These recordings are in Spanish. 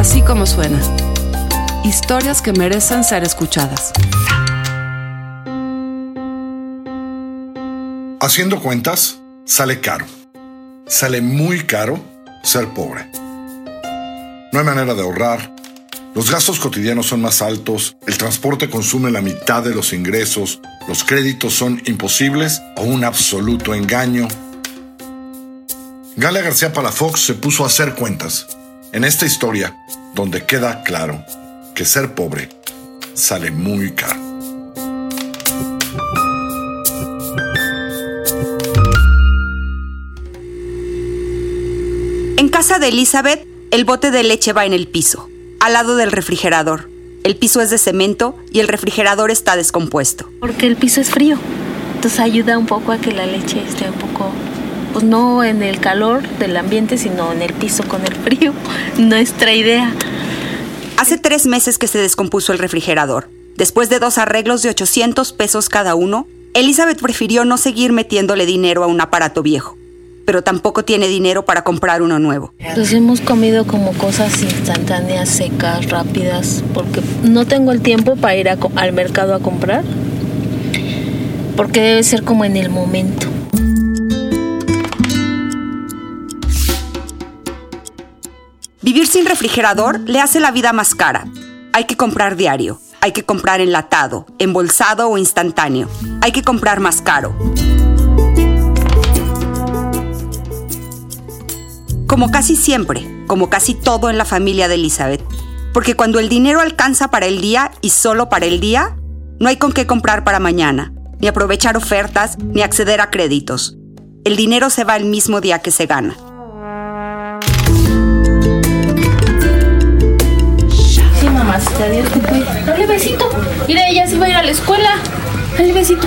Así como suena. Historias que merecen ser escuchadas. Haciendo cuentas, sale caro. Sale muy caro ser pobre. No hay manera de ahorrar. Los gastos cotidianos son más altos, el transporte consume la mitad de los ingresos, los créditos son imposibles o un absoluto engaño. Gala García Palafox se puso a hacer cuentas en esta historia donde queda claro que ser pobre sale muy caro. En casa de Elizabeth, el bote de leche va en el piso, al lado del refrigerador. El piso es de cemento y el refrigerador está descompuesto. Porque el piso es frío, entonces ayuda un poco a que la leche esté un poco, pues no en el calor del ambiente, sino en el piso con el frío. Nuestra idea. Hace tres meses que se descompuso el refrigerador. Después de dos arreglos de 800 pesos cada uno, Elizabeth prefirió no seguir metiéndole dinero a un aparato viejo pero tampoco tiene dinero para comprar uno nuevo. Pues hemos comido como cosas instantáneas, secas, rápidas, porque no tengo el tiempo para ir al mercado a comprar, porque debe ser como en el momento. Vivir sin refrigerador le hace la vida más cara. Hay que comprar diario, hay que comprar enlatado, embolsado o instantáneo, hay que comprar más caro. como casi siempre, como casi todo en la familia de Elizabeth. Porque cuando el dinero alcanza para el día y solo para el día, no hay con qué comprar para mañana, ni aprovechar ofertas, ni acceder a créditos. El dinero se va el mismo día que se gana. Dios te cuide. Dale besito. Mira, ella sí va a ir a la escuela. Dale besito.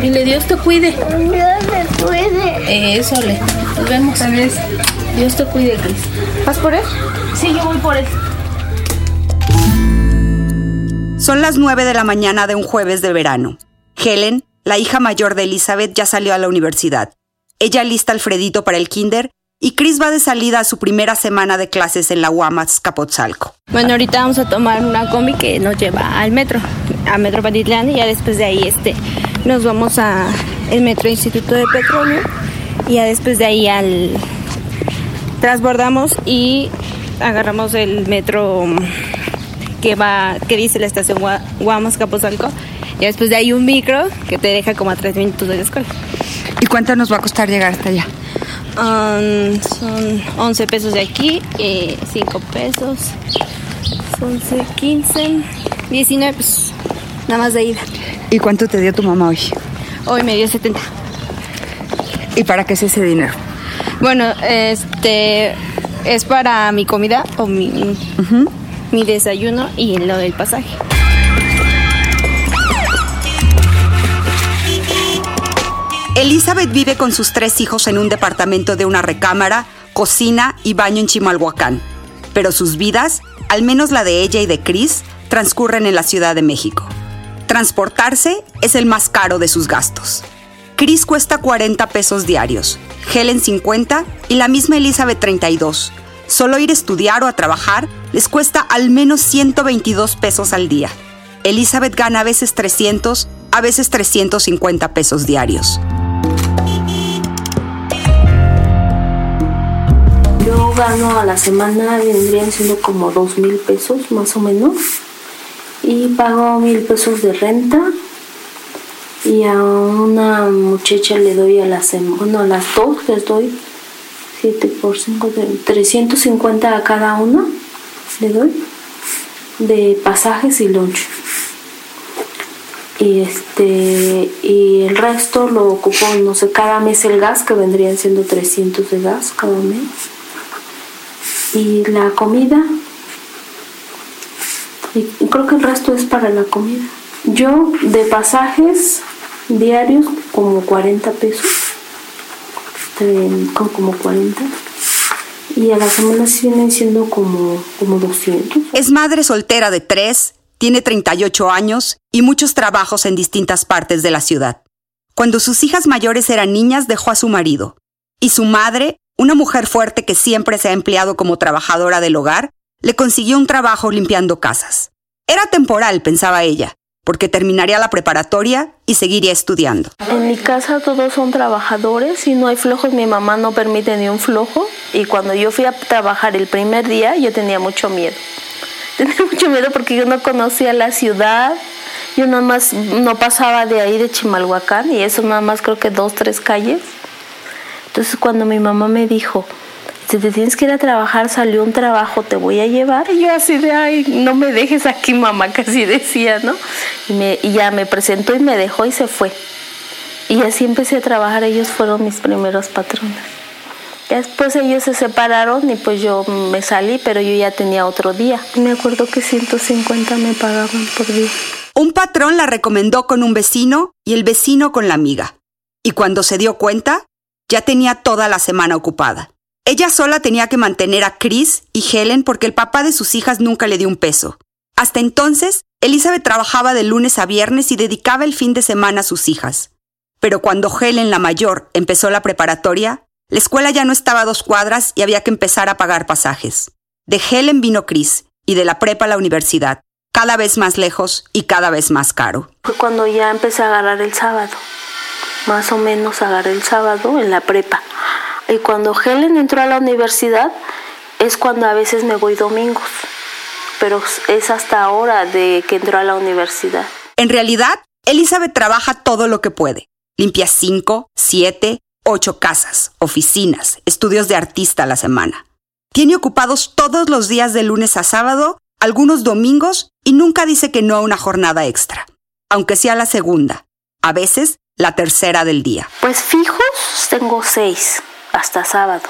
Dile, Dios te cuide. Dios te cuide. Eso, le. Nos vemos. vez. Dios te cuide, Cris. ¿Vas por él? Sí, yo voy por él. Son las 9 de la mañana de un jueves de verano. Helen, la hija mayor de Elizabeth, ya salió a la universidad. Ella lista Alfredito para el kinder y Chris va de salida a su primera semana de clases en la UAMAS Capotzalco. Bueno, ahorita vamos a tomar una combi que nos lleva al metro, a Metro Patitlán y ya después de ahí este, nos vamos a el Metro Instituto de Petróleo y ya después de ahí al transbordamos y agarramos el metro que va, que dice la estación Guamas Capozalco. Y después de ahí un micro que te deja como a tres minutos de la escuela. ¿Y cuánto nos va a costar llegar hasta allá? Um, son 11 pesos de aquí, y 5 pesos, 11, 15, 19 pesos, nada más de ida. ¿Y cuánto te dio tu mamá hoy? Hoy me dio 70. ¿Y para qué es ese dinero? Bueno, este es para mi comida o mi, mi desayuno y lo del pasaje. Elizabeth vive con sus tres hijos en un departamento de una recámara, cocina y baño en Chimalhuacán. Pero sus vidas, al menos la de ella y de Chris, transcurren en la Ciudad de México. Transportarse es el más caro de sus gastos. Chris cuesta 40 pesos diarios, Helen 50 y la misma Elizabeth 32. Solo ir a estudiar o a trabajar les cuesta al menos 122 pesos al día. Elizabeth gana a veces 300, a veces 350 pesos diarios. Yo gano a la semana, vendrían siendo como 2 mil pesos más o menos. Y pago mil pesos de renta, y a una muchacha le doy a la semana, bueno, a las dos les doy 7 por 5, 350 a cada una le doy de pasajes y lunch. Y este y el resto lo ocupo, no sé, cada mes el gas, que vendrían siendo 300 de gas cada mes. Y la comida, y creo que el resto es para la comida. Yo de pasajes diarios como 40 pesos, como 40. Y a la semana vienen siendo como, como 200. Es madre soltera de tres, tiene 38 años y muchos trabajos en distintas partes de la ciudad. Cuando sus hijas mayores eran niñas dejó a su marido. Y su madre, una mujer fuerte que siempre se ha empleado como trabajadora del hogar, le consiguió un trabajo limpiando casas. Era temporal, pensaba ella, porque terminaría la preparatoria y seguiría estudiando. En mi casa todos son trabajadores y no hay flojos, mi mamá no permite ni un flojo y cuando yo fui a trabajar el primer día yo tenía mucho miedo. Tenía mucho miedo porque yo no conocía la ciudad, yo nada más no pasaba de ahí de Chimalhuacán y eso nada más creo que dos, tres calles. Entonces cuando mi mamá me dijo, si te tienes que ir a trabajar, salió un trabajo, te voy a llevar. Y yo así de, ay, no me dejes aquí, mamá, casi decía, ¿no? Y, me, y ya me presentó y me dejó y se fue. Y así empecé a trabajar, ellos fueron mis primeros patrones. Después ellos se separaron y pues yo me salí, pero yo ya tenía otro día. Me acuerdo que 150 me pagaban por día. Un patrón la recomendó con un vecino y el vecino con la amiga. Y cuando se dio cuenta, ya tenía toda la semana ocupada. Ella sola tenía que mantener a Chris y Helen porque el papá de sus hijas nunca le dio un peso. Hasta entonces, Elizabeth trabajaba de lunes a viernes y dedicaba el fin de semana a sus hijas. Pero cuando Helen, la mayor, empezó la preparatoria, la escuela ya no estaba a dos cuadras y había que empezar a pagar pasajes. De Helen vino Chris y de la prepa a la universidad, cada vez más lejos y cada vez más caro. Fue cuando ya empecé a agarrar el sábado. Más o menos agarré el sábado en la prepa. Y cuando Helen entró a la universidad es cuando a veces me voy domingos, pero es hasta ahora de que entró a la universidad. En realidad, Elizabeth trabaja todo lo que puede. Limpia cinco, siete, ocho casas, oficinas, estudios de artista a la semana. Tiene ocupados todos los días de lunes a sábado, algunos domingos y nunca dice que no a una jornada extra, aunque sea la segunda, a veces la tercera del día. Pues fijos tengo seis hasta sábado.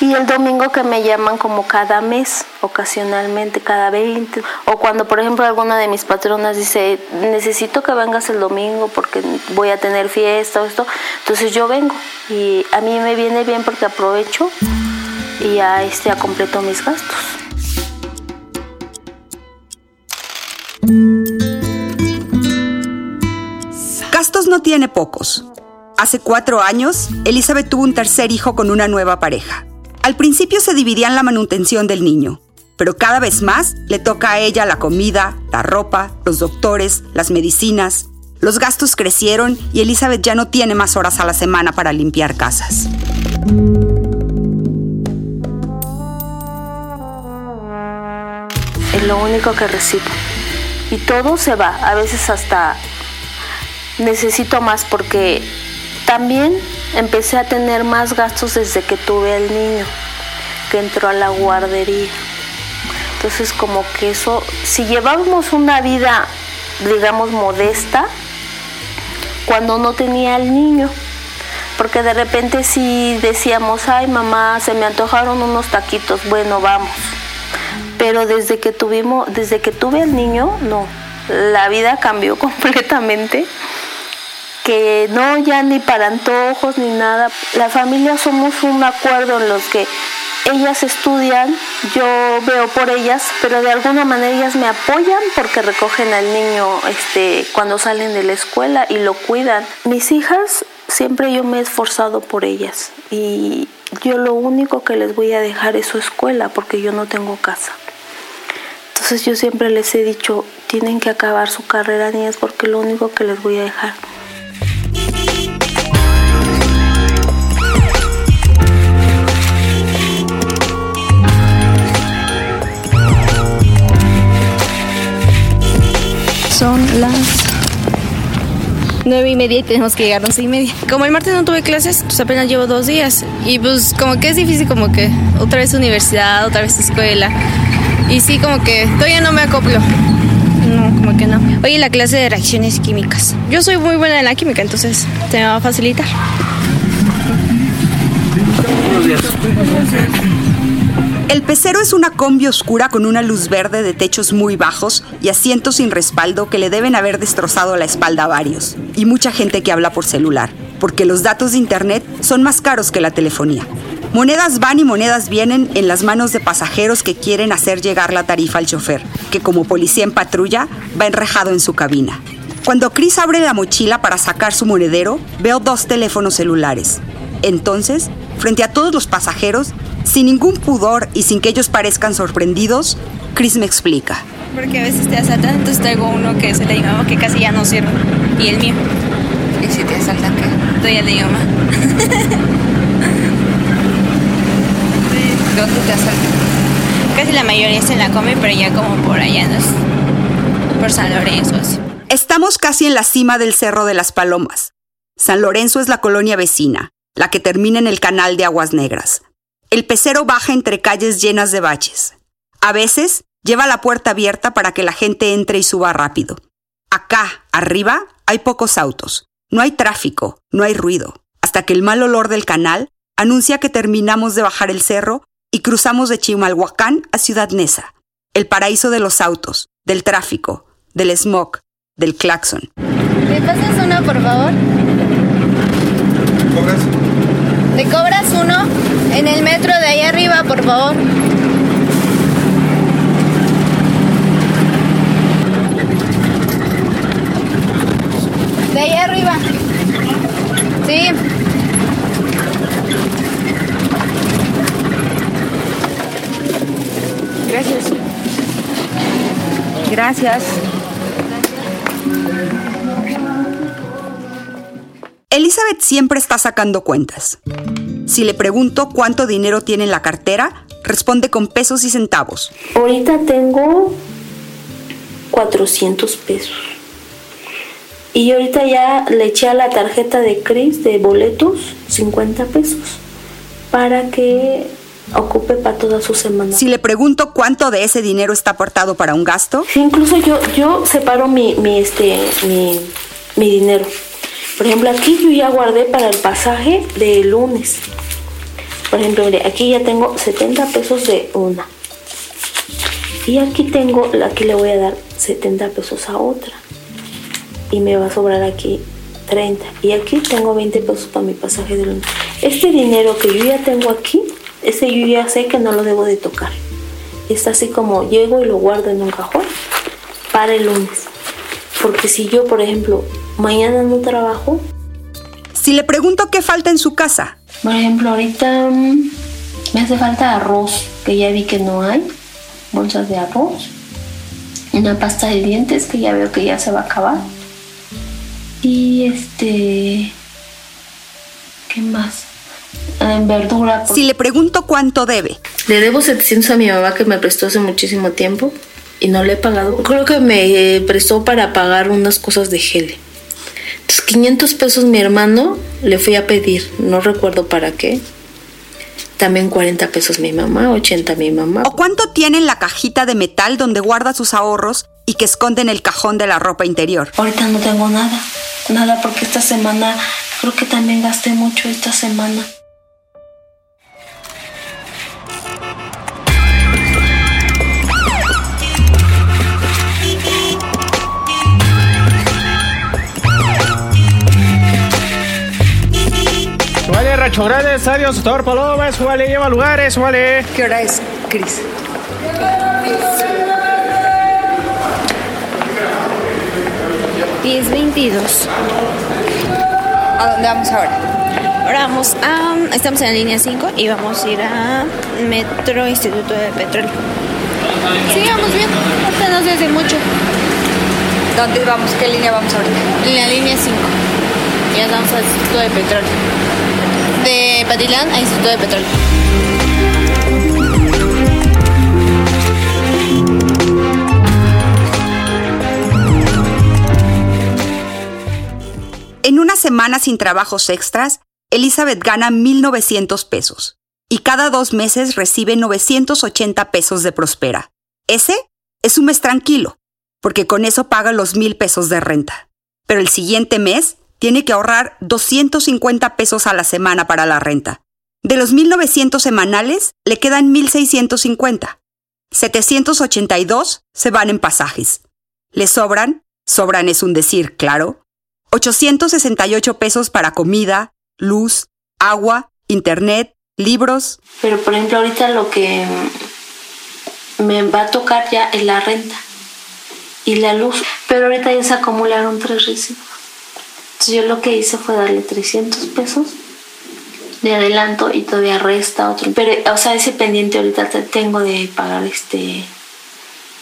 Y el domingo que me llaman como cada mes, ocasionalmente, cada 20. O cuando, por ejemplo, alguna de mis patronas dice, necesito que vengas el domingo porque voy a tener fiesta o esto. Entonces yo vengo. Y a mí me viene bien porque aprovecho y ya este, completo mis gastos. No tiene pocos. Hace cuatro años, Elizabeth tuvo un tercer hijo con una nueva pareja. Al principio se dividían la manutención del niño, pero cada vez más le toca a ella la comida, la ropa, los doctores, las medicinas. Los gastos crecieron y Elizabeth ya no tiene más horas a la semana para limpiar casas. Es lo único que recibo. Y todo se va, a veces hasta necesito más porque también empecé a tener más gastos desde que tuve al niño, que entró a la guardería. Entonces como que eso, si llevábamos una vida, digamos, modesta, cuando no tenía al niño, porque de repente si decíamos, ay mamá, se me antojaron unos taquitos, bueno, vamos. Pero desde que tuvimos, desde que tuve al niño, no, la vida cambió completamente que no ya ni para antojos ni nada. La familia somos un acuerdo en los que ellas estudian, yo veo por ellas, pero de alguna manera ellas me apoyan porque recogen al niño este, cuando salen de la escuela y lo cuidan. Mis hijas, siempre yo me he esforzado por ellas y yo lo único que les voy a dejar es su escuela porque yo no tengo casa. Entonces yo siempre les he dicho, tienen que acabar su carrera niñas porque lo único que les voy a dejar. Son las nueve y media y tenemos que llegar a once y media. Como el martes no tuve clases, pues apenas llevo dos días. Y pues como que es difícil como que otra vez universidad, otra vez escuela. Y sí, como que todavía no me acoplo. No, como que no. Oye, la clase de reacciones químicas. Yo soy muy buena en la química, entonces se me va a facilitar. El pecero es una combi oscura con una luz verde de techos muy bajos y asientos sin respaldo que le deben haber destrozado la espalda a varios. Y mucha gente que habla por celular, porque los datos de internet son más caros que la telefonía. Monedas van y monedas vienen en las manos de pasajeros que quieren hacer llegar la tarifa al chofer, que como policía en patrulla va enrejado en su cabina. Cuando Chris abre la mochila para sacar su monedero, veo dos teléfonos celulares. Entonces, frente a todos los pasajeros, sin ningún pudor y sin que ellos parezcan sorprendidos, Chris me explica. Porque a veces te asaltan, entonces traigo uno que es el de mi mamá, que casi ya no sirve, y el mío. ¿Y si te asaltan qué? Doy el mamá. ¿Dónde te asaltan? Casi la mayoría se la come, pero ya como por allá, ¿no? Por San Lorenzo. Así. Estamos casi en la cima del Cerro de las Palomas. San Lorenzo es la colonia vecina, la que termina en el canal de Aguas Negras. El pecero baja entre calles llenas de baches. A veces lleva la puerta abierta para que la gente entre y suba rápido. Acá, arriba, hay pocos autos. No hay tráfico, no hay ruido, hasta que el mal olor del canal anuncia que terminamos de bajar el cerro y cruzamos de Chimalhuacán a Ciudad Neza, el paraíso de los autos, del tráfico, del smog, del claxon. ¿Me pasas uno, por favor? ¿Cobras? ¿Te cobras uno? En el metro de ahí arriba, por favor. De ahí arriba. Sí. Gracias. Gracias. Elizabeth siempre está sacando cuentas. Si le pregunto cuánto dinero tiene en la cartera, responde con pesos y centavos. Ahorita tengo 400 pesos. Y ahorita ya le eché a la tarjeta de Chris de boletos 50 pesos para que ocupe para toda su semana. Si le pregunto cuánto de ese dinero está aportado para un gasto, Sí, incluso yo, yo separo mi, mi, este, mi, mi dinero. Por ejemplo, aquí yo ya guardé para el pasaje de lunes. Por ejemplo, mire, aquí ya tengo 70 pesos de una. Y aquí tengo, aquí le voy a dar 70 pesos a otra. Y me va a sobrar aquí 30. Y aquí tengo 20 pesos para mi pasaje de lunes. Este dinero que yo ya tengo aquí, este yo ya sé que no lo debo de tocar. Está así como llego y lo guardo en un cajón para el lunes. Porque si yo, por ejemplo, mañana no trabajo, si le pregunto qué falta en su casa, por ejemplo, ahorita mm, me hace falta arroz, que ya vi que no hay, bolsas de arroz, una pasta de dientes que ya veo que ya se va a acabar. Y este, ¿qué más? Ah, verdura. por- si le pregunto cuánto debe, Le debo 700 a mi mamá que me prestó hace muchísimo tiempo y no le he pagado. Creo que me eh, prestó para pagar unas cosas de gel. Entonces 500 pesos mi hermano le fui a pedir, no recuerdo para qué. También 40 pesos mi mamá, 80 mi mamá. o cuánto tiene en la cajita de metal donde guarda sus ahorros y que esconde en el cajón de la ropa interior. Ahorita no tengo nada, nada porque esta semana creo que también gasté mucho esta semana. Rancho Grande, Estadio Sotor Palomas, súbale, lleva lugares, súbale. ¿Qué hora es, Cris? Diez veintidós. ¿A dónde vamos ahora? Ahora vamos a... Estamos en la línea 5 y vamos a ir a Metro Instituto de Petróleo. Sí, vamos bien. Ahorita no se hace mucho. ¿Dónde vamos? ¿Qué línea vamos ahorita? En la línea 5. Ya estamos al Instituto de Petróleo. De Patilán a Instituto de Petróleo. En una semana sin trabajos extras, Elizabeth gana 1.900 pesos y cada dos meses recibe 980 pesos de Prospera. Ese es un mes tranquilo, porque con eso paga los 1.000 pesos de renta. Pero el siguiente mes tiene que ahorrar 250 pesos a la semana para la renta. De los 1.900 semanales, le quedan 1.650. 782 se van en pasajes. Le sobran, sobran es un decir, claro, 868 pesos para comida, luz, agua, internet, libros. Pero por ejemplo ahorita lo que me va a tocar ya es la renta y la luz. Pero ahorita ya se acumularon tres recibos. Entonces yo lo que hice fue darle 300 pesos de adelanto y todavía resta otro. Pero, o sea, ese pendiente ahorita tengo de pagar este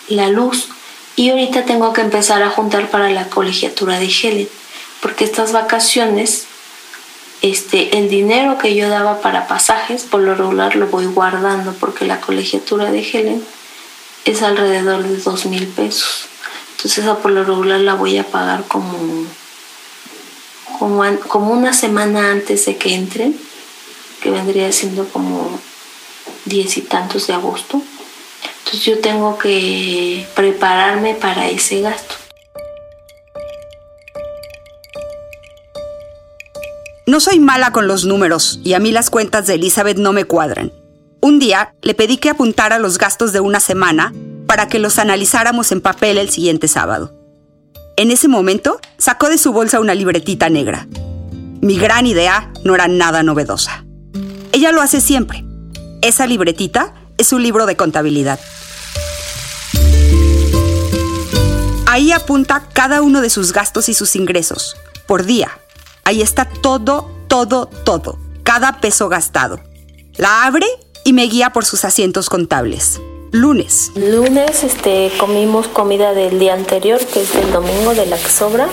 la luz. Y ahorita tengo que empezar a juntar para la colegiatura de Helen. Porque estas vacaciones, este, el dinero que yo daba para pasajes, por lo regular lo voy guardando. Porque la colegiatura de Helen es alrededor de dos mil pesos. Entonces esa por lo regular la voy a pagar como, como, como una semana antes de que entre que vendría siendo como diez y tantos de agosto. Entonces yo tengo que prepararme para ese gasto. No soy mala con los números y a mí las cuentas de Elizabeth no me cuadran. Un día le pedí que apuntara los gastos de una semana para que los analizáramos en papel el siguiente sábado. En ese momento sacó de su bolsa una libretita negra. Mi gran idea no era nada novedosa. Ella lo hace siempre. Esa libretita es un libro de contabilidad. Ahí apunta cada uno de sus gastos y sus ingresos, por día. Ahí está todo, todo, todo, cada peso gastado. La abre y me guía por sus asientos contables. Lunes. Lunes este, comimos comida del día anterior, que es del domingo de la que sobra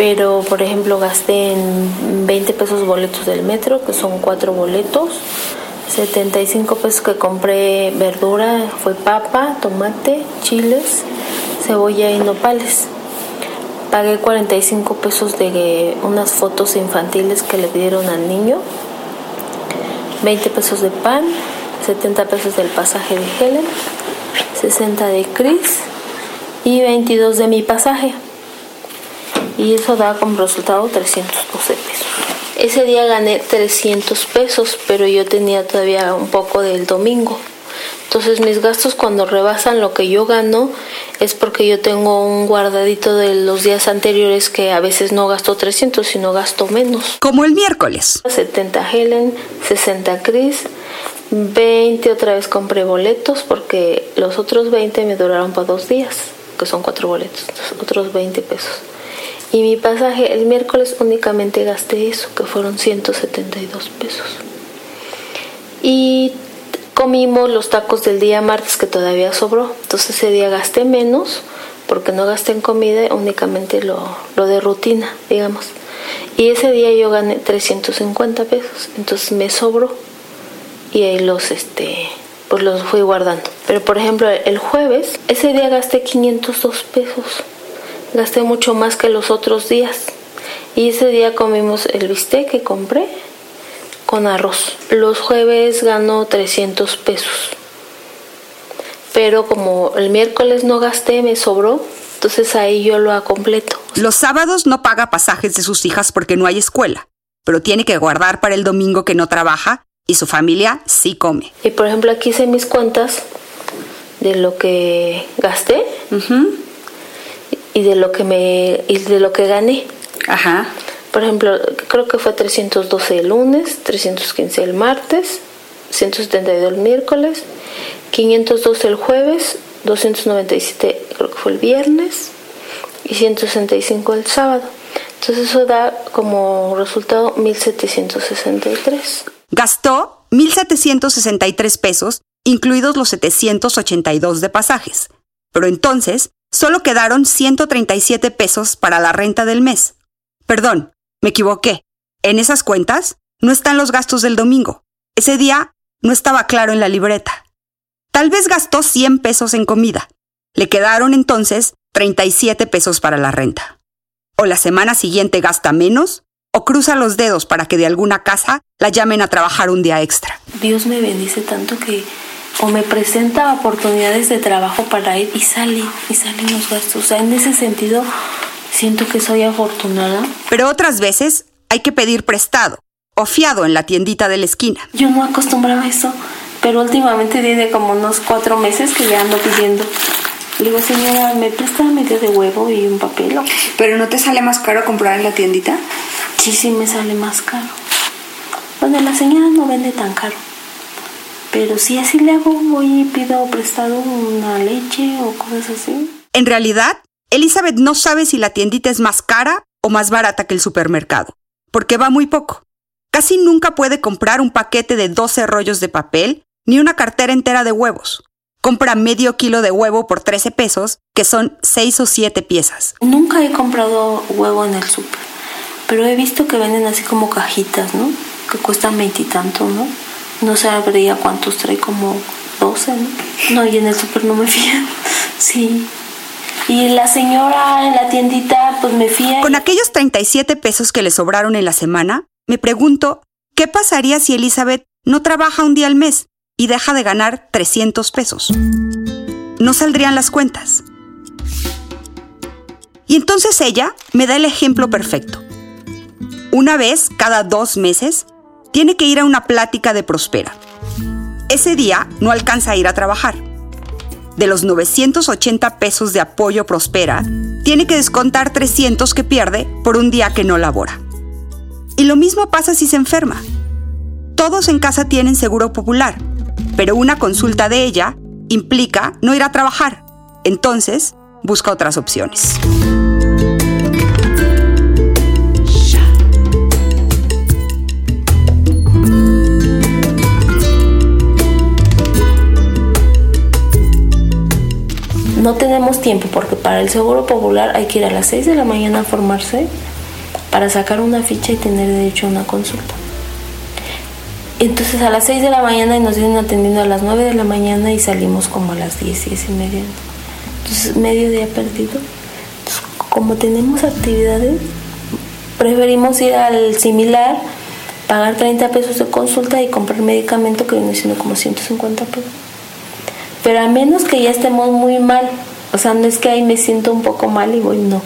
pero por ejemplo gasté en 20 pesos boletos del metro, que son cuatro boletos, 75 pesos que compré verdura, fue papa, tomate, chiles, cebolla y nopales. Pagué 45 pesos de unas fotos infantiles que le dieron al niño, 20 pesos de pan, 70 pesos del pasaje de Helen, 60 de Chris y 22 de mi pasaje y eso da como resultado 312 pesos. Ese día gané 300 pesos, pero yo tenía todavía un poco del domingo. Entonces mis gastos cuando rebasan lo que yo gano es porque yo tengo un guardadito de los días anteriores que a veces no gasto 300, sino gasto menos. Como el miércoles. 70 Helen, 60 Chris, 20 otra vez compré boletos porque los otros 20 me duraron para dos días, que son cuatro boletos, otros 20 pesos. Y mi pasaje el miércoles únicamente gasté eso, que fueron 172 pesos. Y comimos los tacos del día martes que todavía sobró. Entonces ese día gasté menos porque no gasté en comida, únicamente lo, lo de rutina, digamos. Y ese día yo gané 350 pesos, entonces me sobró y ahí los este pues los fui guardando. Pero por ejemplo, el jueves, ese día gasté 502 pesos gasté mucho más que los otros días. Y ese día comimos el bistec que compré con arroz. Los jueves ganó 300 pesos. Pero como el miércoles no gasté, me sobró, entonces ahí yo lo completo. Los sábados no paga pasajes de sus hijas porque no hay escuela, pero tiene que guardar para el domingo que no trabaja y su familia sí come. Y por ejemplo aquí hice mis cuentas de lo que gasté y de lo que me y de lo que gané. Ajá. Por ejemplo, creo que fue 312 el lunes, 315 el martes, 172 el miércoles, 512 el jueves, 297 creo que fue el viernes y 165 el sábado. Entonces eso da como resultado 1763. Gastó 1763 pesos, incluidos los 782 de pasajes. Pero entonces solo quedaron 137 pesos para la renta del mes. Perdón, me equivoqué. En esas cuentas no están los gastos del domingo. Ese día no estaba claro en la libreta. Tal vez gastó 100 pesos en comida. Le quedaron entonces 37 pesos para la renta. O la semana siguiente gasta menos, o cruza los dedos para que de alguna casa la llamen a trabajar un día extra. Dios me bendice tanto que o me presenta oportunidades de trabajo para ir y sale, y salen los gastos. O sea, en ese sentido siento que soy afortunada. Pero otras veces hay que pedir prestado o fiado en la tiendita de la esquina. Yo no acostumbraba a eso, pero últimamente tiene como unos cuatro meses que ya ando pidiendo. Le digo, señora, ¿me presta medio de huevo y un papel? ¿Pero no te sale más caro comprar en la tiendita? Sí, sí me sale más caro. Bueno, la señora no vende tan caro. Pero si así le hago, voy y pido prestado una leche o cosas así. En realidad, Elizabeth no sabe si la tiendita es más cara o más barata que el supermercado, porque va muy poco. Casi nunca puede comprar un paquete de 12 rollos de papel ni una cartera entera de huevos. Compra medio kilo de huevo por 13 pesos, que son 6 o 7 piezas. Nunca he comprado huevo en el súper, pero he visto que venden así como cajitas, ¿no? Que cuestan veintitantos, ¿no? No sabría cuántos trae, como 12, ¿no? No, y en el súper no me fían. Sí. Y la señora en la tiendita, pues me fía. Con aquellos 37 pesos que le sobraron en la semana, me pregunto, ¿qué pasaría si Elizabeth no trabaja un día al mes y deja de ganar 300 pesos? No saldrían las cuentas. Y entonces ella me da el ejemplo perfecto. Una vez cada dos meses, tiene que ir a una plática de Prospera. Ese día no alcanza a ir a trabajar de los 980 pesos de apoyo Prospera, tiene que descontar 300 que pierde por un día que no labora. Y lo mismo pasa si se enferma. Todos en casa tienen seguro popular, pero una consulta de ella implica no ir a trabajar. Entonces, busca otras opciones. no tenemos tiempo porque para el seguro popular hay que ir a las 6 de la mañana a formarse para sacar una ficha y tener derecho a una consulta. Entonces a las 6 de la mañana y nos vienen atendiendo a las 9 de la mañana y salimos como a las 10, 10 y media. Entonces medio día perdido. Entonces, como tenemos actividades, preferimos ir al similar, pagar 30 pesos de consulta y comprar medicamento que viene siendo como 150 pesos. Pero a menos que ya estemos muy mal, o sea, no es que ahí me siento un poco mal y voy, no.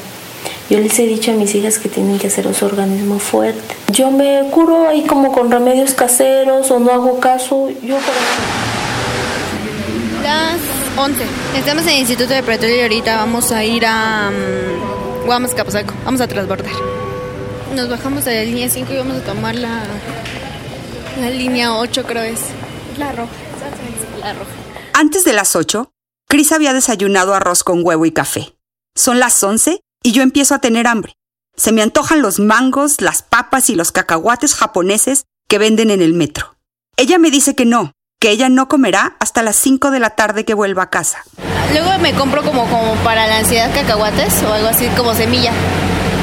Yo les he dicho a mis hijas que tienen que hacer su organismo fuerte. Yo me curo ahí como con remedios caseros o no hago caso. Yo por Las 11. Estamos en el Instituto de Petróleo y ahorita vamos a ir a um, Guamas, Capozalco. Vamos a transbordar. Nos bajamos de la línea 5 y vamos a tomar la, la línea 8, creo es. La roja. La roja. Antes de las 8, Chris había desayunado arroz con huevo y café. Son las 11 y yo empiezo a tener hambre. Se me antojan los mangos, las papas y los cacahuates japoneses que venden en el metro. Ella me dice que no, que ella no comerá hasta las 5 de la tarde que vuelva a casa. Luego me compro como, como para la ansiedad cacahuates o algo así como semilla,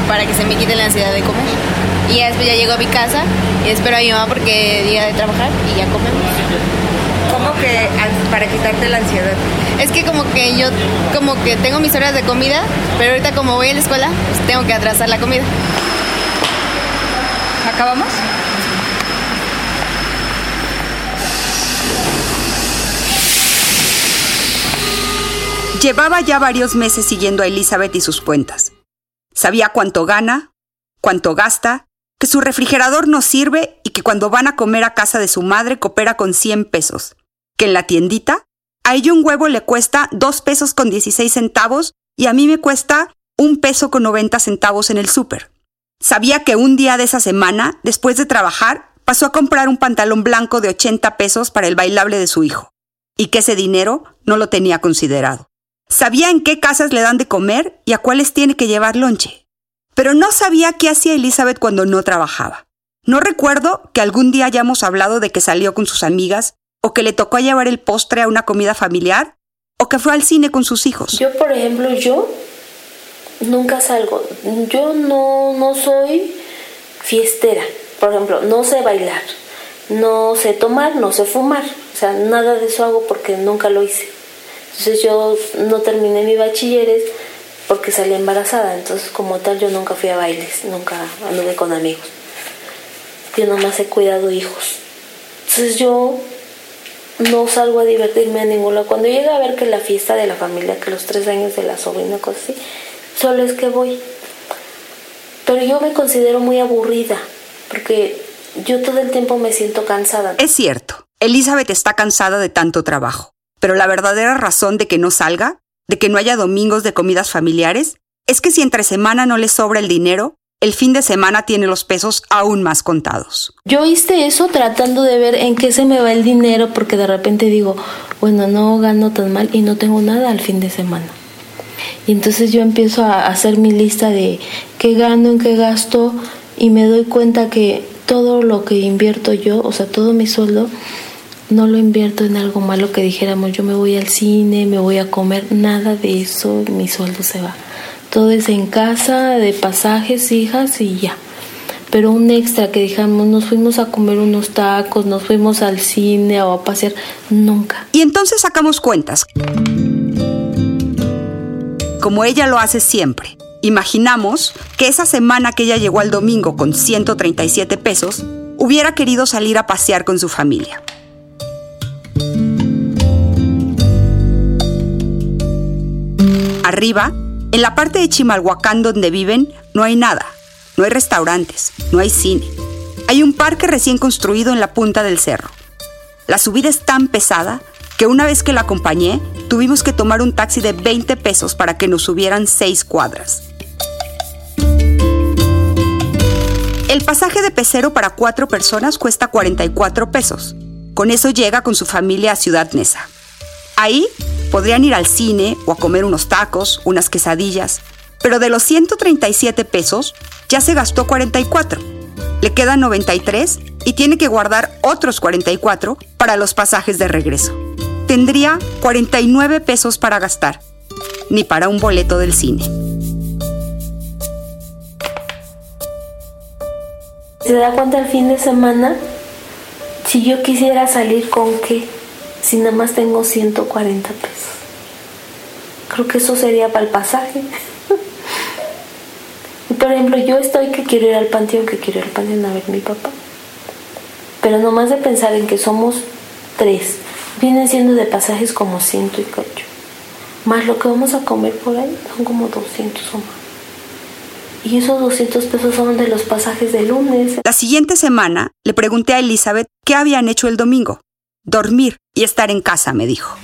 para que se me quite la ansiedad de comer. Y después ya llego a mi casa y espero a mi mamá porque día de trabajar y ya comemos. ¿Cómo que para quitarte la ansiedad? Es que como que yo como que tengo mis horas de comida, pero ahorita como voy a la escuela, pues tengo que atrasar la comida. ¿Acabamos? Llevaba ya varios meses siguiendo a Elizabeth y sus cuentas. Sabía cuánto gana, cuánto gasta, que su refrigerador no sirve y que cuando van a comer a casa de su madre coopera con 100 pesos que en la tiendita a ella un huevo le cuesta 2 pesos con 16 centavos y a mí me cuesta un peso con 90 centavos en el súper. Sabía que un día de esa semana, después de trabajar, pasó a comprar un pantalón blanco de 80 pesos para el bailable de su hijo, y que ese dinero no lo tenía considerado. Sabía en qué casas le dan de comer y a cuáles tiene que llevar lonche. Pero no sabía qué hacía Elizabeth cuando no trabajaba. No recuerdo que algún día hayamos hablado de que salió con sus amigas o que le tocó llevar el postre a una comida familiar, o que fue al cine con sus hijos. Yo, por ejemplo, yo nunca salgo. Yo no, no soy fiestera. Por ejemplo, no sé bailar, no sé tomar, no sé fumar. O sea, nada de eso hago porque nunca lo hice. Entonces yo no terminé mi bachilleres porque salí embarazada. Entonces como tal yo nunca fui a bailes, nunca anduve con amigos. Yo nomás he cuidado hijos. Entonces yo no salgo a divertirme a ningún lado. Cuando llega a ver que la fiesta de la familia, que los tres años de la sobrina, cosas así, solo es que voy. Pero yo me considero muy aburrida, porque yo todo el tiempo me siento cansada. Es cierto, Elizabeth está cansada de tanto trabajo, pero la verdadera razón de que no salga, de que no haya domingos de comidas familiares, es que si entre semana no le sobra el dinero, el fin de semana tiene los pesos aún más contados. Yo hice eso tratando de ver en qué se me va el dinero porque de repente digo, bueno, no gano tan mal y no tengo nada al fin de semana. Y entonces yo empiezo a hacer mi lista de qué gano, en qué gasto y me doy cuenta que todo lo que invierto yo, o sea, todo mi sueldo, no lo invierto en algo malo que dijéramos, yo me voy al cine, me voy a comer, nada de eso, mi sueldo se va. Todo es en casa, de pasajes, hijas y ya. Pero un extra que dijamos, nos fuimos a comer unos tacos, nos fuimos al cine o a pasear, nunca. Y entonces sacamos cuentas. Como ella lo hace siempre. Imaginamos que esa semana que ella llegó al domingo con 137 pesos, hubiera querido salir a pasear con su familia. Arriba, en la parte de Chimalhuacán donde viven, no hay nada. No hay restaurantes, no hay cine. Hay un parque recién construido en la punta del cerro. La subida es tan pesada que una vez que la acompañé, tuvimos que tomar un taxi de 20 pesos para que nos subieran seis cuadras. El pasaje de pecero para cuatro personas cuesta 44 pesos. Con eso llega con su familia a Ciudad Neza. Ahí podrían ir al cine o a comer unos tacos, unas quesadillas, pero de los 137 pesos ya se gastó 44. Le quedan 93 y tiene que guardar otros 44 para los pasajes de regreso. Tendría 49 pesos para gastar, ni para un boleto del cine. ¿Se da cuenta el fin de semana? Si yo quisiera salir con qué, si nada más tengo 140 pesos. Creo que eso sería para el pasaje. Por ejemplo, yo estoy que quiero ir al panteón, que quiero ir al panteón a ver mi papá. Pero nomás de pensar en que somos tres, vienen siendo de pasajes como ciento y cacho. Más lo que vamos a comer por ahí son como 200 o más. Y esos 200 pesos son de los pasajes de lunes. La siguiente semana le pregunté a Elizabeth qué habían hecho el domingo. Dormir y estar en casa, me dijo.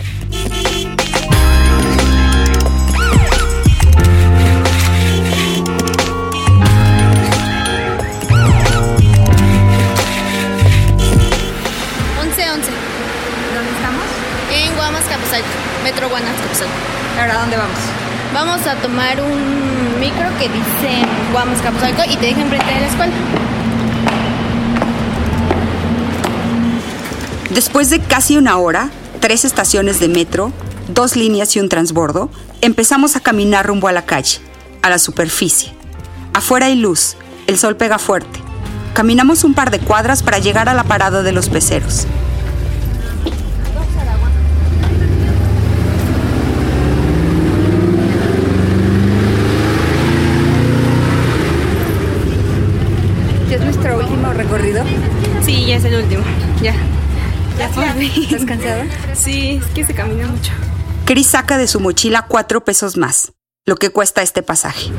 Metro Guanax ¿Ahora dónde vamos? Vamos a tomar un micro que dice Guamas Capuzalco y te deja enfrente de la escuela. Después de casi una hora, tres estaciones de metro, dos líneas y un transbordo, empezamos a caminar rumbo a la calle, a la superficie. Afuera hay luz, el sol pega fuerte. Caminamos un par de cuadras para llegar a la parada de los peceros. Sí, ya es el último. Ya. Ya. ¿Estás cansada? Sí, es que se camina mucho. Chris saca de su mochila cuatro pesos más, lo que cuesta este pasaje.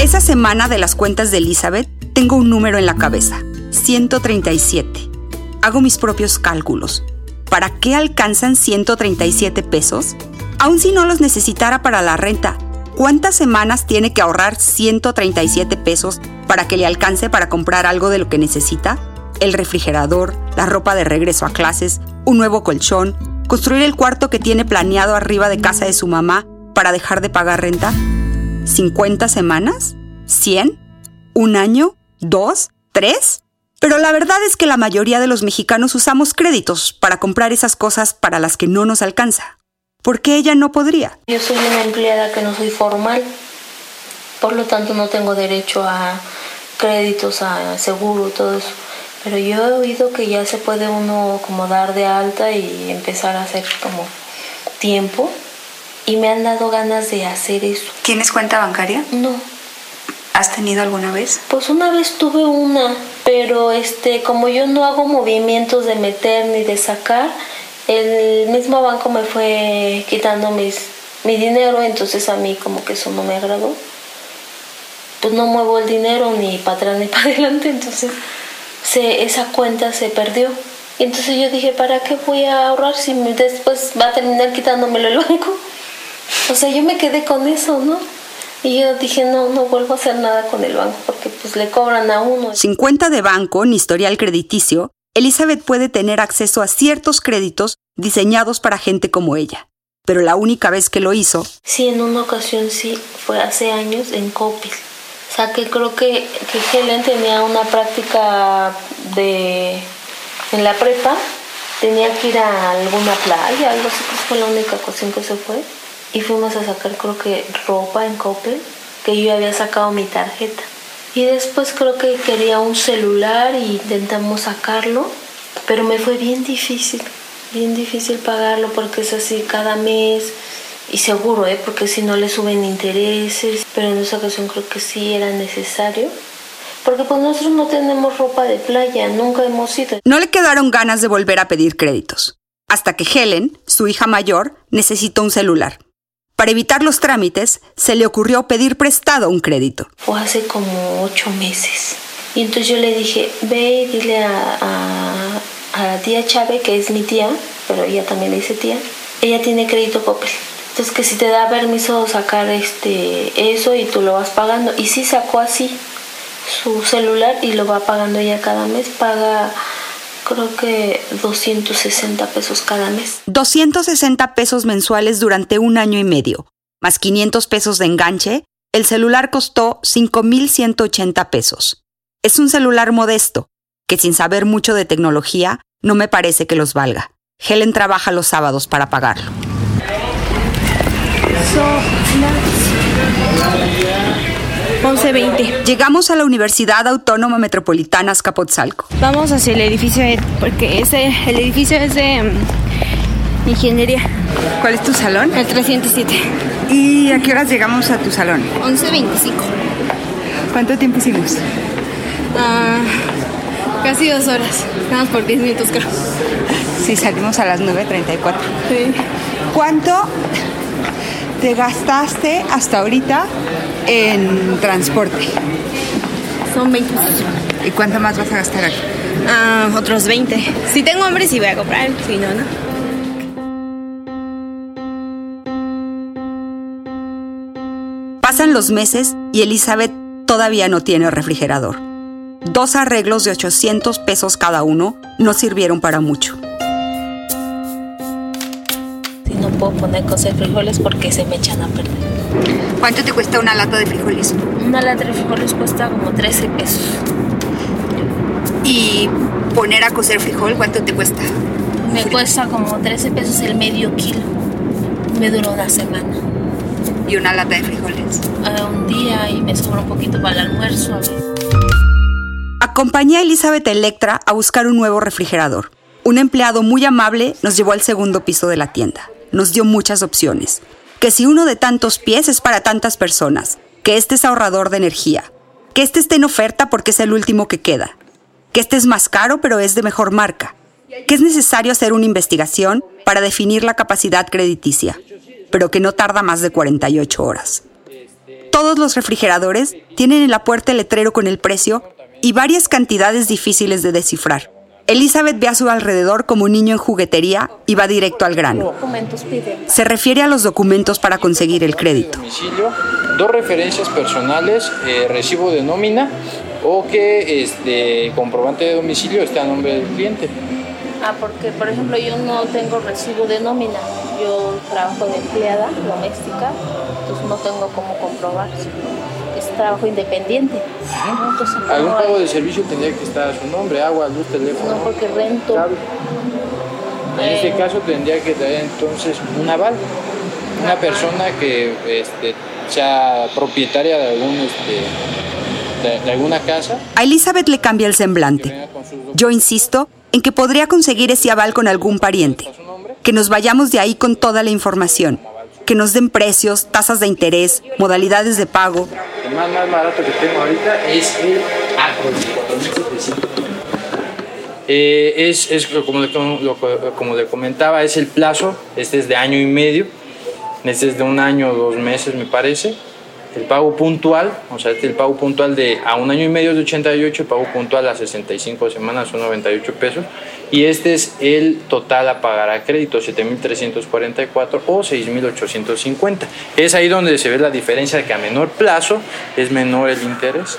Esa semana de las cuentas de Elizabeth tengo un número en la cabeza, 137. Hago mis propios cálculos. ¿Para qué alcanzan 137 pesos? Aun si no los necesitara para la renta, ¿cuántas semanas tiene que ahorrar 137 pesos para que le alcance para comprar algo de lo que necesita? El refrigerador, la ropa de regreso a clases, un nuevo colchón, construir el cuarto que tiene planeado arriba de casa de su mamá para dejar de pagar renta. ¿50 semanas? ¿100? ¿Un año? ¿Dos? ¿Tres? Pero la verdad es que la mayoría de los mexicanos usamos créditos para comprar esas cosas para las que no nos alcanza. ¿Por qué ella no podría? Yo soy una empleada que no soy formal, por lo tanto no tengo derecho a créditos, a seguro, todo eso. Pero yo he oído que ya se puede uno como dar de alta y empezar a hacer como tiempo. Y me han dado ganas de hacer eso. ¿Tienes cuenta bancaria? No. ¿Has tenido alguna vez? Pues una vez tuve una, pero este, como yo no hago movimientos de meter ni de sacar, el mismo banco me fue quitando mis, mi dinero, entonces a mí como que eso no me agradó. Pues no muevo el dinero ni para atrás ni para adelante, entonces se, esa cuenta se perdió. Y entonces yo dije, ¿para qué voy a ahorrar si después va a terminar quitándomelo el banco? O sea, yo me quedé con eso, ¿no? Y yo dije, no, no vuelvo a hacer nada con el banco porque pues le cobran a uno. Sin cuenta de banco ni historial crediticio, Elizabeth puede tener acceso a ciertos créditos diseñados para gente como ella. pero la única vez que lo hizo... Sí, en una ocasión sí, fue hace años en Copil. O sea, que creo que, que Helen tenía una práctica de... en la prepa, tenía que ir a alguna playa, algo así, que fue la única ocasión que se fue. Y fuimos a sacar, creo que, ropa en Coppel, que yo había sacado mi tarjeta. Y después creo que quería un celular y intentamos sacarlo, pero me fue bien difícil, bien difícil pagarlo porque es así cada mes y seguro, ¿eh? porque si no le suben intereses, pero en esa ocasión creo que sí era necesario. Porque pues nosotros no tenemos ropa de playa, nunca hemos ido. No le quedaron ganas de volver a pedir créditos, hasta que Helen, su hija mayor, necesitó un celular. Para evitar los trámites, se le ocurrió pedir prestado un crédito. Fue hace como ocho meses. Y entonces yo le dije, ve y dile a, a, la tía Chávez, que es mi tía, pero ella también le dice tía, ella tiene crédito Coppel. Entonces que si te da permiso sacar este eso y tú lo vas pagando. Y sí sacó así su celular y lo va pagando ella cada mes. Paga creo que 260 pesos cada mes. 260 pesos mensuales durante un año y medio, más 500 pesos de enganche, el celular costó 5.180 pesos. Es un celular modesto, que sin saber mucho de tecnología, no me parece que los valga. Helen trabaja los sábados para pagarlo. 11.20. Llegamos a la Universidad Autónoma Metropolitana Azcapotzalco. Vamos hacia el edificio, porque ese, el edificio es de mm, ingeniería. ¿Cuál es tu salón? El 307. ¿Y a qué horas llegamos a tu salón? 11.25. ¿Cuánto tiempo hicimos? Ah, casi dos horas. Nada por 10 minutos, creo. Sí, salimos a las 9.34. Sí. ¿Cuánto te gastaste hasta ahorita en transporte? Son 20 ¿Y cuánto más vas a gastar aquí? Ah, otros 20. Si tengo hambre, sí voy a comprar. Si no, no. Pasan los meses y Elizabeth todavía no tiene refrigerador. Dos arreglos de 800 pesos cada uno no sirvieron para mucho. Puedo poner cocer frijoles porque se me echan a perder. ¿Cuánto te cuesta una lata de frijoles? Una lata de frijoles cuesta como 13 pesos. ¿Y poner a cocer frijol cuánto te cuesta? Me cuesta como 13 pesos el medio kilo. Me dura una semana. ¿Y una lata de frijoles? Ah, un día y me sobra un poquito para el almuerzo. Acompañé a Elizabeth Electra a buscar un nuevo refrigerador. Un empleado muy amable nos llevó al segundo piso de la tienda. Nos dio muchas opciones. Que si uno de tantos pies es para tantas personas, que este es ahorrador de energía, que este esté en oferta porque es el último que queda, que este es más caro pero es de mejor marca, que es necesario hacer una investigación para definir la capacidad crediticia, pero que no tarda más de 48 horas. Todos los refrigeradores tienen en la puerta el letrero con el precio y varias cantidades difíciles de descifrar. Elizabeth ve a su alrededor como un niño en juguetería y va directo al grano. Se refiere a los documentos para conseguir el crédito. dos referencias personales, eh, recibo de nómina o que este comprobante de domicilio esté a nombre del cliente. Ah, porque por ejemplo yo no tengo recibo de nómina. Yo trabajo de empleada doméstica, entonces no tengo cómo comprobar. Es trabajo independiente. ¿no? Entonces, no Algún pago de servicio tendría que estar a su nombre, agua, luz, teléfono. No, porque rento. cable. En este Eh. caso tendría que traer entonces un aval, una persona que este, sea propietaria de algún este, de, de alguna casa. A Elizabeth le cambia el semblante. Yo insisto en que podría conseguir ese aval con algún pariente. Que nos vayamos de ahí con toda la información. Que nos den precios, tasas de interés, modalidades de pago. El más, más barato que tengo ahorita es el Acro, 4700. Eh, es, es como, le, como le comentaba, es el plazo, este es de año y medio, este es de un año o dos meses me parece. El pago puntual, o sea, este el pago puntual de a un año y medio es de 88, el pago puntual a 65 semanas son 98 pesos. Y este es el total a pagar a crédito, 7.344 o 6.850. Es ahí donde se ve la diferencia de que a menor plazo es menor el interés.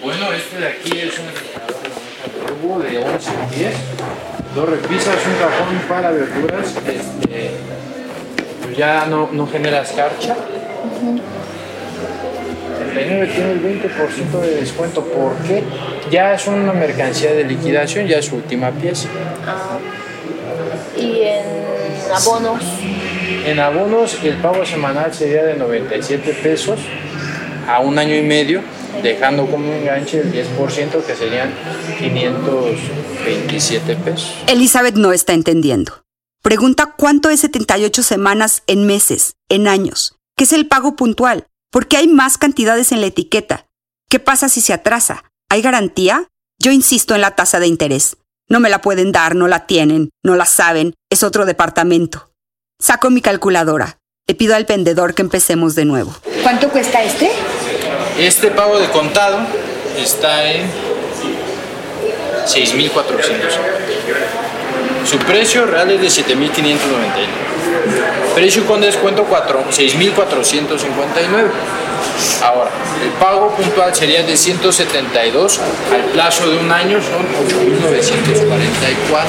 Bueno, este de aquí es un de 11 pies, dos repisas, un cajón para verduras, este, pues ya no, no genera escarcha. 39 tiene el 20% de descuento porque ya es una mercancía de liquidación, ya es su última pieza. Ah, y en abonos. En abonos el pago semanal sería de 97 pesos a un año y medio, dejando como enganche el 10% que serían 527 pesos. Elizabeth no está entendiendo. Pregunta cuánto es 78 semanas en meses, en años. ¿Qué es el pago puntual? ¿Por qué hay más cantidades en la etiqueta? ¿Qué pasa si se atrasa? ¿Hay garantía? Yo insisto en la tasa de interés. No me la pueden dar, no la tienen, no la saben, es otro departamento. Saco mi calculadora. Le pido al vendedor que empecemos de nuevo. ¿Cuánto cuesta este? Este pago de contado está en 6.400. Su precio real es de 7.591. Precio con descuento 6.459. Ahora, el pago puntual sería de 172, al plazo de un año son 8.944.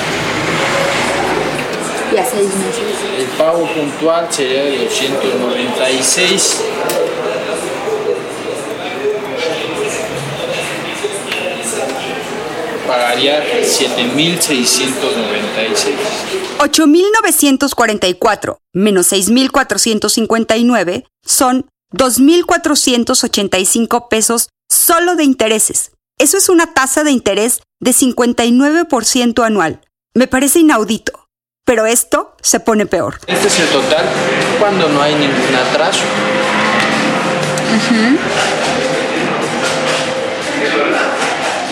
Y a seis meses. El pago puntual sería de 296. Pagaría 7.696. 8.944 menos 6.459 son 2.485 pesos solo de intereses. Eso es una tasa de interés de 59% anual. Me parece inaudito. Pero esto se pone peor. Este es el total cuando no hay ningún atraso.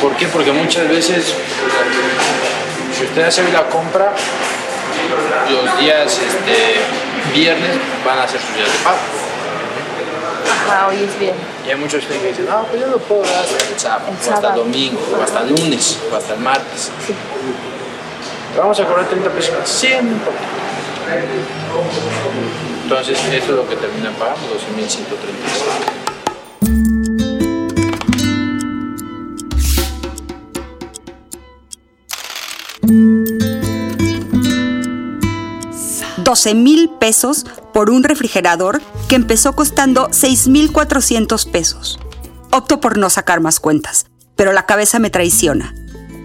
¿Por qué? Porque muchas veces, si usted hace la compra, los días este, viernes van a ser sus días de pago. Ajá, hoy es bien. Y hay muchos que dicen, no, pues yo lo puedo dar hasta el sábado, El o hasta el domingo, o hasta el lunes, o hasta el martes. Te vamos a cobrar 30 pesos importa. Entonces, eso es lo que terminan pagando, 12.136. $12 mil pesos por un refrigerador que empezó costando 6,400 pesos. Opto por no sacar más cuentas, pero la cabeza me traiciona.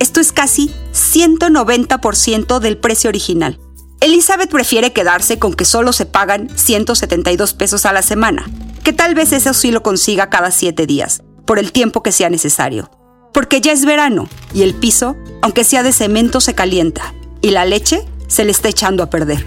Esto es casi 190% del precio original. Elizabeth prefiere quedarse con que solo se pagan 172 pesos a la semana, que tal vez eso sí lo consiga cada 7 días, por el tiempo que sea necesario. Porque ya es verano y el piso, aunque sea de cemento, se calienta y la leche se le está echando a perder.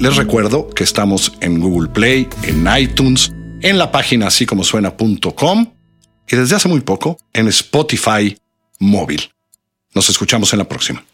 Les recuerdo que estamos en Google Play, en iTunes, en la página así como suena.com y desde hace muy poco en Spotify móvil. Nos escuchamos en la próxima.